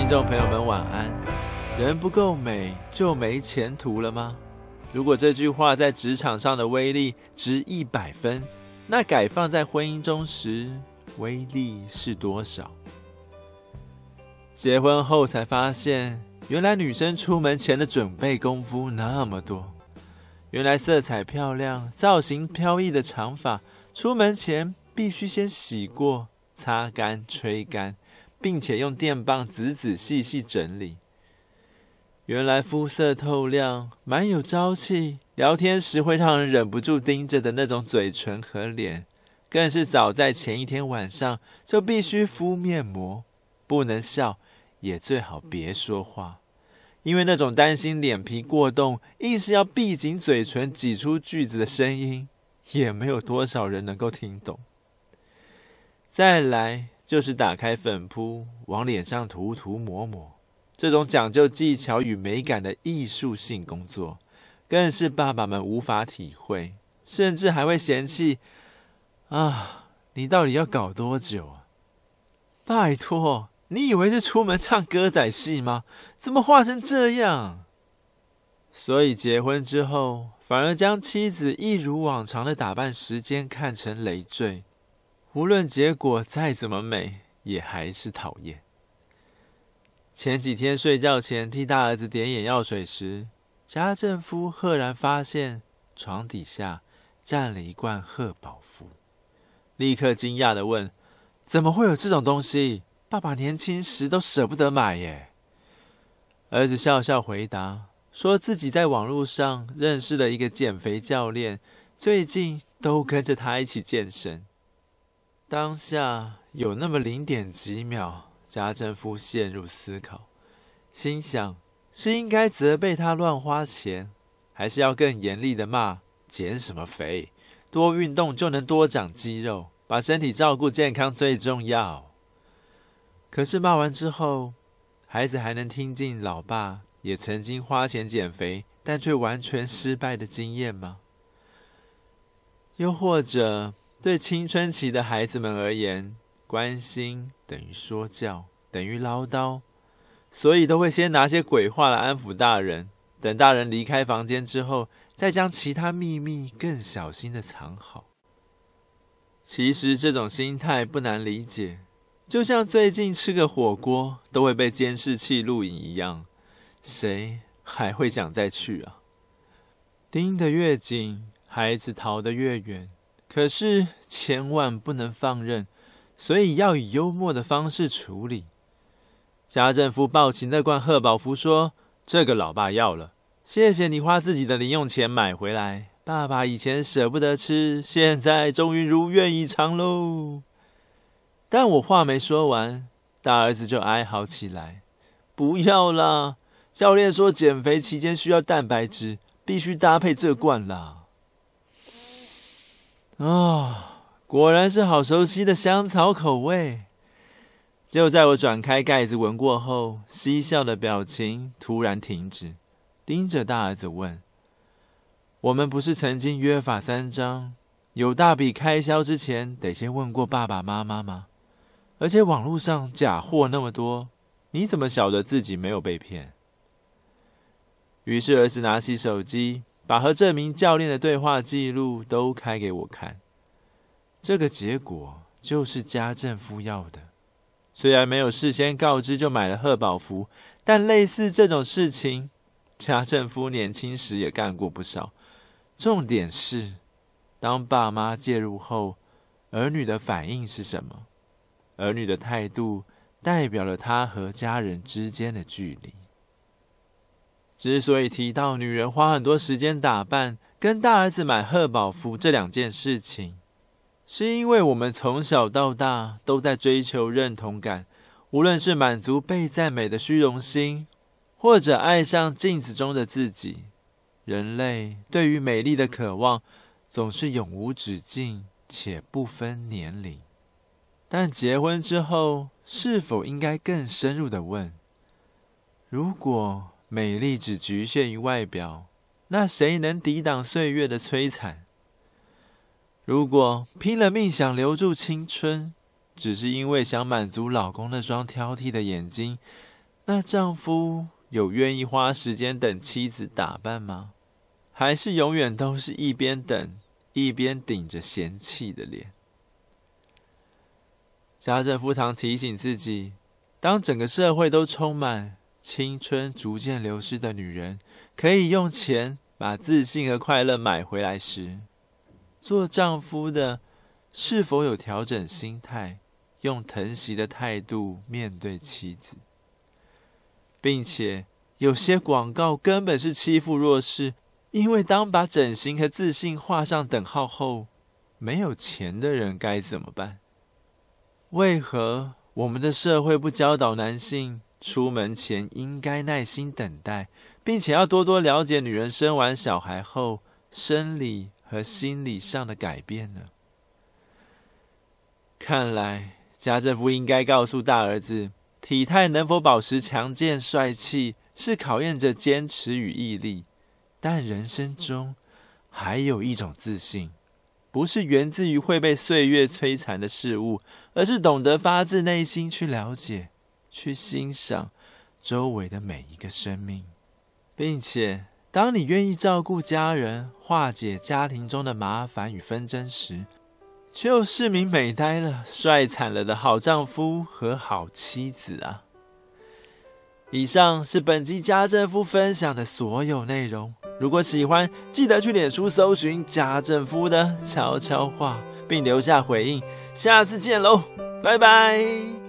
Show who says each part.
Speaker 1: 听众朋友们，晚安。人不够美，就没前途了吗？如果这句话在职场上的威力值一百分，那改放在婚姻中时，威力是多少？结婚后才发现，原来女生出门前的准备功夫那么多。原来色彩漂亮、造型飘逸的长发，出门前必须先洗过、擦干、吹干。并且用电棒仔仔细细整理。原来肤色透亮、蛮有朝气，聊天时会让人忍不住盯着的那种嘴唇和脸，更是早在前一天晚上就必须敷面膜，不能笑，也最好别说话，因为那种担心脸皮过冻，硬是要闭紧嘴唇挤出句子的声音，也没有多少人能够听懂。再来。就是打开粉扑，往脸上涂涂抹抹，这种讲究技巧与美感的艺术性工作，更是爸爸们无法体会，甚至还会嫌弃：啊，你到底要搞多久啊？拜托，你以为是出门唱歌仔戏吗？怎么画成这样？所以结婚之后，反而将妻子一如往常的打扮时间看成累赘。无论结果再怎么美，也还是讨厌。前几天睡觉前替大儿子点眼药水时，家政夫赫然发现床底下站了一罐贺宝芙，立刻惊讶地问：“怎么会有这种东西？爸爸年轻时都舍不得买耶。”儿子笑笑回答，说自己在网络上认识了一个减肥教练，最近都跟着他一起健身。当下有那么零点几秒，家政夫陷入思考，心想：是应该责备他乱花钱，还是要更严厉的骂减什么肥？多运动就能多长肌肉，把身体照顾健康最重要。可是骂完之后，孩子还能听进老爸也曾经花钱减肥，但却完全失败的经验吗？又或者？对青春期的孩子们而言，关心等于说教，等于唠叨，所以都会先拿些鬼话来安抚大人，等大人离开房间之后，再将其他秘密更小心的藏好。其实这种心态不难理解，就像最近吃个火锅都会被监视器录影一样，谁还会想再去啊？盯得越紧，孩子逃得越远。可是千万不能放任，所以要以幽默的方式处理。家政夫抱起那罐贺宝芙说：“这个老爸要了，谢谢你花自己的零用钱买回来。爸爸以前舍不得吃，现在终于如愿以偿喽。”但我话没说完，大儿子就哀嚎起来：“不要啦！教练说减肥期间需要蛋白质，必须搭配这罐啦。”啊、果然是好熟悉的香草口味。就在我转开盖子闻过后，嬉笑的表情突然停止，盯着大儿子问：“我们不是曾经约法三章，有大笔开销之前得先问过爸爸妈妈吗？而且网络上假货那么多，你怎么晓得自己没有被骗？”于是儿子拿起手机。把和这名教练的对话记录都开给我看，这个结果就是家政夫要的。虽然没有事先告知就买了贺宝福，但类似这种事情，家政夫年轻时也干过不少。重点是，当爸妈介入后，儿女的反应是什么？儿女的态度代表了他和家人之间的距离。之所以提到女人花很多时间打扮，跟大儿子买贺宝服这两件事情，是因为我们从小到大都在追求认同感，无论是满足被赞美的虚荣心，或者爱上镜子中的自己。人类对于美丽的渴望总是永无止境，且不分年龄。但结婚之后，是否应该更深入地问：如果美丽只局限于外表，那谁能抵挡岁月的摧残？如果拼了命想留住青春，只是因为想满足老公那双挑剔的眼睛，那丈夫有愿意花时间等妻子打扮吗？还是永远都是一边等一边顶着嫌弃的脸？家政夫常提醒自己：当整个社会都充满青春逐渐流失的女人，可以用钱把自信和快乐买回来时，做丈夫的是否有调整心态，用疼惜的态度面对妻子，并且有些广告根本是欺负弱势，因为当把整形和自信画上等号后，没有钱的人该怎么办？为何我们的社会不教导男性出门前应该耐心等待，并且要多多了解女人生完小孩后生理和心理上的改变呢？看来家政夫应该告诉大儿子，体态能否保持强健帅气，是考验着坚持与毅力。但人生中还有一种自信，不是源自于会被岁月摧残的事物，而是懂得发自内心去了解。去欣赏周围的每一个生命，并且当你愿意照顾家人、化解家庭中的麻烦与纷争时，就是名美呆了、帅惨了的好丈夫和好妻子啊！以上是本集家政夫分享的所有内容。如果喜欢，记得去脸书搜寻家政夫的悄悄话，并留下回应。下次见喽，拜拜。